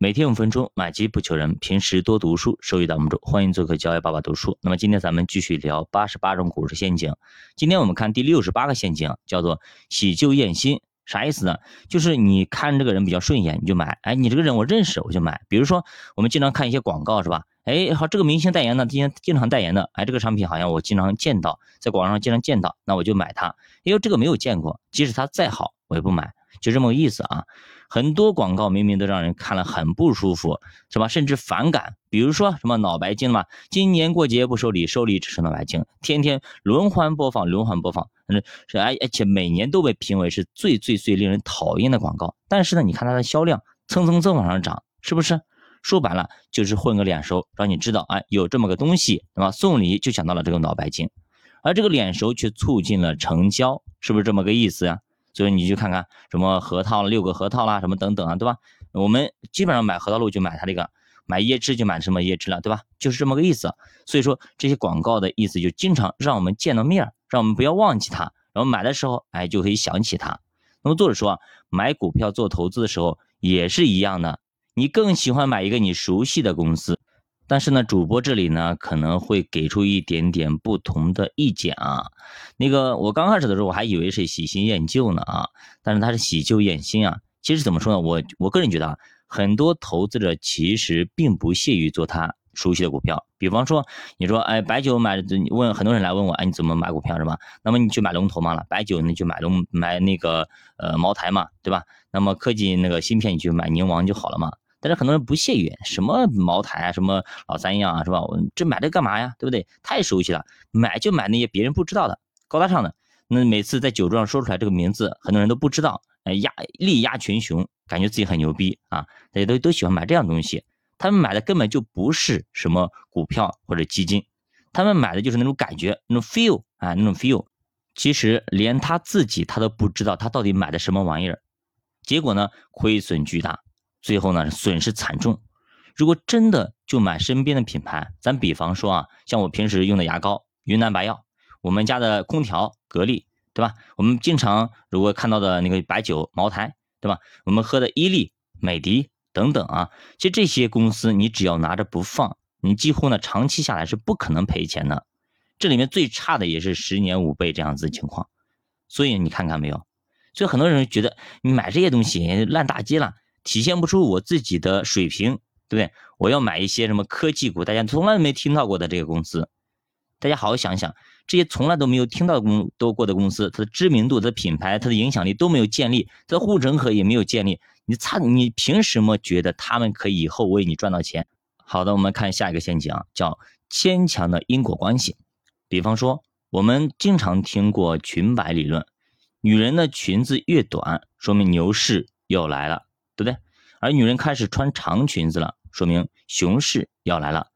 每天五分钟，买基不求人。平时多读书，收益挡不住。欢迎做客教育爸爸读书。那么今天咱们继续聊八十八种股市陷阱。今天我们看第六十八个陷阱，叫做喜旧厌新。啥意思呢？就是你看这个人比较顺眼，你就买。哎，你这个人我认识，我就买。比如说我们经常看一些广告，是吧？哎，好，这个明星代言的，今天经常代言的，哎，这个产品好像我经常见到，在广告上经常见到，那我就买它。因为这个没有见过，即使它再好，我也不买。就这么个意思啊，很多广告明明都让人看了很不舒服，是吧？甚至反感。比如说什么脑白金嘛，今年过节不收礼，收礼只收脑白金，天天轮换播放，轮换播放，嗯，是而而且每年都被评为是最最最令人讨厌的广告。但是呢，你看它的销量蹭蹭蹭往上涨，是不是？说白了就是混个脸熟，让你知道，哎，有这么个东西，对吧？送礼就想到了这个脑白金，而这个脸熟却促进了成交，是不是这么个意思呀？所以你去看看什么核桃六个核桃啦，什么等等啊，对吧？我们基本上买核桃露就买它这个，买椰汁就买什么椰汁了，对吧？就是这么个意思。所以说这些广告的意思就经常让我们见到面，让我们不要忘记它，然后买的时候哎就可以想起它。那么作者说啊，买股票做投资的时候也是一样的，你更喜欢买一个你熟悉的公司。但是呢，主播这里呢可能会给出一点点不同的意见啊。那个我刚开始的时候我还以为是喜新厌旧呢啊，但是他是喜旧厌新啊。其实怎么说呢，我我个人觉得啊，很多投资者其实并不屑于做他熟悉的股票。比方说，你说哎白酒买，问很多人来问我哎你怎么买股票是吧？那么你去买龙头嘛了，白酒你就买龙买那个呃茅台嘛，对吧？那么科技那个芯片你去买宁王就好了嘛。但是很多人不屑于什么茅台啊，什么老三样啊，是吧？我这买这干嘛呀？对不对？太熟悉了，买就买那些别人不知道的、高大上的。那每次在酒桌上说出来这个名字，很多人都不知道，哎，压力压群雄，感觉自己很牛逼啊！大家都都喜欢买这样东西。他们买的根本就不是什么股票或者基金，他们买的就是那种感觉，那种 feel 啊，那种 feel。其实连他自己他都不知道他到底买的什么玩意儿，结果呢，亏损巨大。最后呢，损失惨重。如果真的就买身边的品牌，咱比方说啊，像我平时用的牙膏云南白药，我们家的空调格力，对吧？我们经常如果看到的那个白酒茅台，对吧？我们喝的伊利、美的等等啊，其实这些公司你只要拿着不放，你几乎呢长期下来是不可能赔钱的。这里面最差的也是十年五倍这样子情况。所以你看看没有？所以很多人觉得你买这些东西烂大街了。体现不出我自己的水平，对不对？我要买一些什么科技股，大家从来没听到过的这个公司，大家好好想想，这些从来都没有听到公都过的公司，它的知名度、它的品牌、它的影响力都没有建立，它的护城河也没有建立，你差你凭什么觉得他们可以以后为你赚到钱？好的，我们看下一个陷阱啊，叫牵强的因果关系。比方说，我们经常听过裙摆理论，女人的裙子越短，说明牛市又来了。对不对？而女人开始穿长裙子了，说明熊市要来了。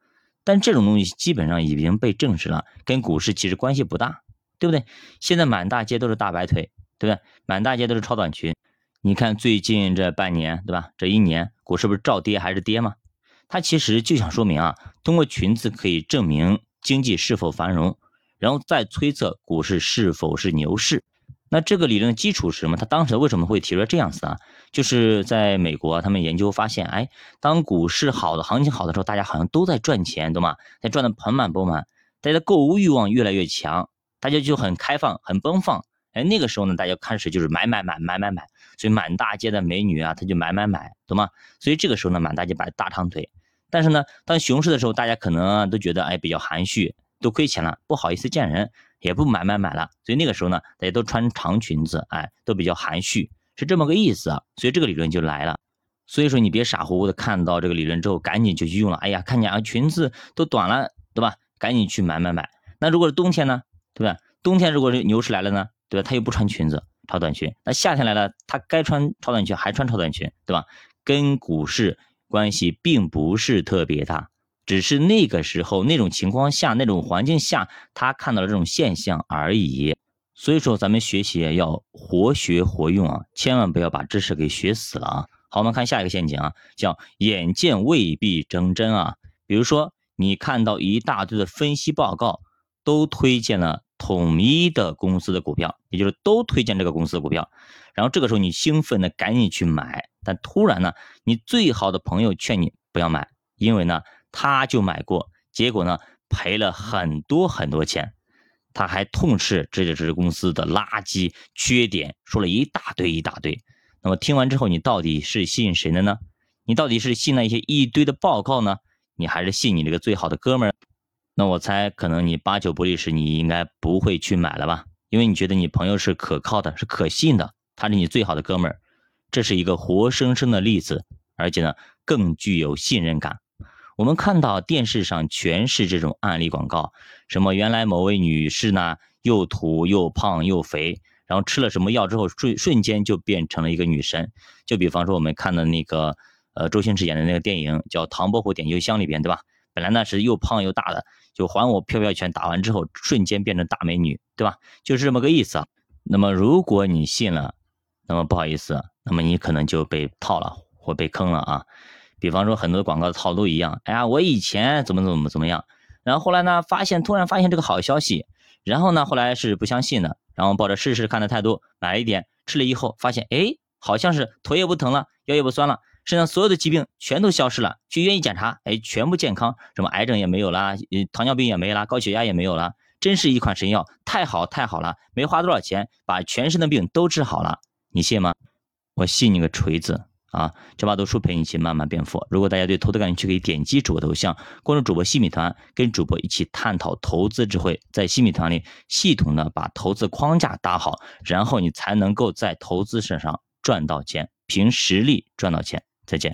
但这种东西基本上已经被证实了，跟股市其实关系不大，对不对？现在满大街都是大白腿，对不对？满大街都是超短裙。你看最近这半年，对吧？这一年股市不是照跌还是跌吗？它其实就想说明啊，通过裙子可以证明经济是否繁荣，然后再推测股市是否是牛市。那这个理论的基础是什么？他当时为什么会提出这样子啊？就是在美国，他们研究发现，哎，当股市好的行情好的时候，大家好像都在赚钱，懂吗？在赚的盆满钵满，大家的购物欲望越来越强，大家就很开放、很奔放。哎，那个时候呢，大家开始就是买买买买买买，所以满大街的美女啊，他就买买买，懂吗？所以这个时候呢，满大街摆大长腿。但是呢，当熊市的时候，大家可能都觉得哎比较含蓄，都亏钱了，不好意思见人。也不买买买了，所以那个时候呢，大家都穿长裙子，哎，都比较含蓄，是这么个意思啊。所以这个理论就来了。所以说你别傻乎乎的看到这个理论之后，赶紧就去用了。哎呀，看见啊裙子都短了，对吧？赶紧去买买买。那如果是冬天呢，对吧？冬天如果是牛市来了呢，对吧？他又不穿裙子，超短裙。那夏天来了，他该穿超短裙还穿超短裙，对吧？跟股市关系并不是特别大。只是那个时候那种情况下那种环境下，他看到了这种现象而已。所以说，咱们学习要活学活用啊，千万不要把知识给学死了啊。好，我们看下一个陷阱啊，叫眼见未必成真啊。比如说，你看到一大堆的分析报告都推荐了统一的公司的股票，也就是都推荐这个公司的股票。然后这个时候你兴奋的赶紧去买，但突然呢，你最好的朋友劝你不要买，因为呢他就买过，结果呢赔了很多很多钱。他还痛斥这就是公司的垃圾缺点，说了一大堆一大堆。那么听完之后，你到底是信谁的呢？你到底是信那些一堆的报告呢？你还是信你这个最好的哥们儿？那我猜，可能你八九不离十，你应该不会去买了吧？因为你觉得你朋友是可靠的，是可信的，他是你最好的哥们儿。这是一个活生生的例子，而且呢，更具有信任感。我们看到电视上全是这种案例广告，什么原来某位女士呢，又土又胖又肥，然后吃了什么药之后，瞬瞬间就变成了一个女神。就比方说我们看的那个，呃，周星驰演的那个电影叫《唐伯虎点秋香》里边，对吧？本来呢是又胖又大的，就还我飘飘拳打完之后，瞬间变成大美女，对吧？就是这么个意思啊。那么如果你信了，那么不好意思，那么你可能就被套了或被坑了啊。比方说很多广告的套路一样，哎呀，我以前怎么怎么怎么样，然后后来呢，发现突然发现这个好消息，然后呢，后来是不相信的，然后抱着试试看的态度买了一点，吃了以后发现，哎，好像是头也不疼了，腰也不酸了，身上所有的疾病全都消失了，去医院一检查，哎，全部健康，什么癌症也没有啦，糖尿病也没了，高血压也没有了，真是一款神药，太好太好了，没花多少钱，把全身的病都治好了，你信吗？我信你个锤子！啊，这把读书陪你一起慢慢变富。如果大家对投资感兴趣，可以点击主播头像，关注主播西米团，跟主播一起探讨投资智慧，在西米团里系统的把投资框架搭好，然后你才能够在投资身上赚到钱，凭实力赚到钱。再见。